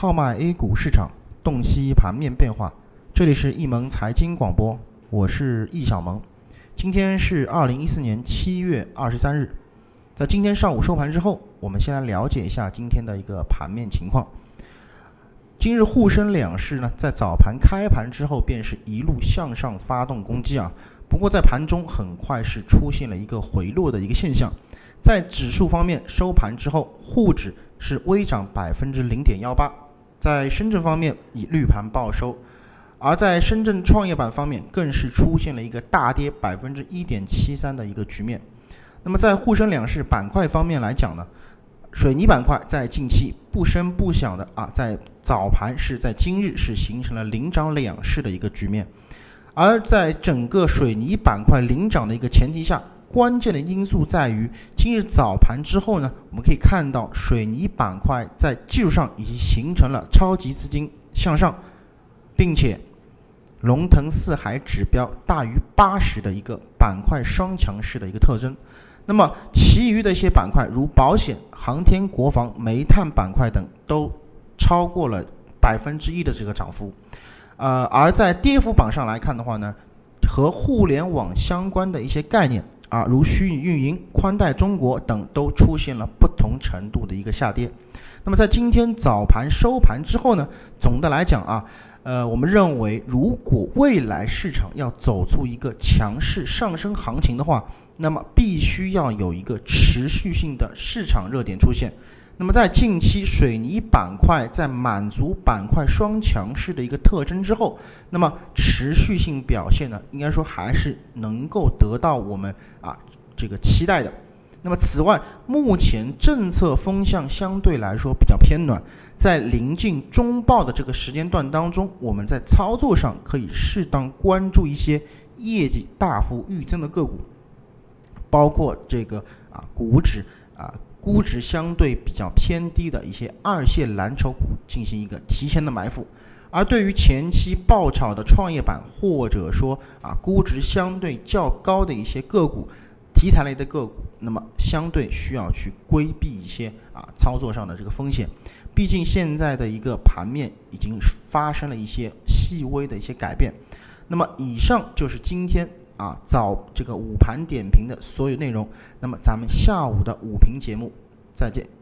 号脉 A 股市场，洞悉盘面变化。这里是易盟财经广播，我是易小萌。今天是二零一四年七月二十三日，在今天上午收盘之后，我们先来了解一下今天的一个盘面情况。今日沪深两市呢，在早盘开盘之后，便是一路向上发动攻击啊。不过在盘中很快是出现了一个回落的一个现象。在指数方面，收盘之后，沪指是微涨百分之零点幺八，在深圳方面以绿盘报收。而在深圳创业板方面，更是出现了一个大跌百分之一点七三的一个局面。那么在沪深两市板块方面来讲呢？水泥板块在近期不声不响的啊，在早盘是在今日是形成了领涨两市的一个局面，而在整个水泥板块领涨的一个前提下，关键的因素在于今日早盘之后呢，我们可以看到水泥板块在技术上已经形成了超级资金向上，并且龙腾四海指标大于八十的一个板块双强势的一个特征。那么，其余的一些板块，如保险、航天、国防、煤炭板块等，都超过了百分之一的这个涨幅。呃，而在跌幅榜上来看的话呢，和互联网相关的一些概念啊，如虚拟运营、宽带中国等，都出现了不同程度的一个下跌。那么，在今天早盘收盘之后呢，总的来讲啊。呃，我们认为，如果未来市场要走出一个强势上升行情的话，那么必须要有一个持续性的市场热点出现。那么在近期水泥板块在满足板块双强势的一个特征之后，那么持续性表现呢，应该说还是能够得到我们啊这个期待的。那么此外，目前政策风向相对来说比较偏暖，在临近中报的这个时间段当中，我们在操作上可以适当关注一些业绩大幅预增的个股，包括这个啊股指啊估值相对比较偏低的一些二线蓝筹股进行一个提前的埋伏，而对于前期爆炒的创业板或者说啊估值相对较高的一些个股。题材类的个股，那么相对需要去规避一些啊操作上的这个风险，毕竟现在的一个盘面已经发生了一些细微的一些改变。那么以上就是今天啊早这个午盘点评的所有内容。那么咱们下午的午评节目再见。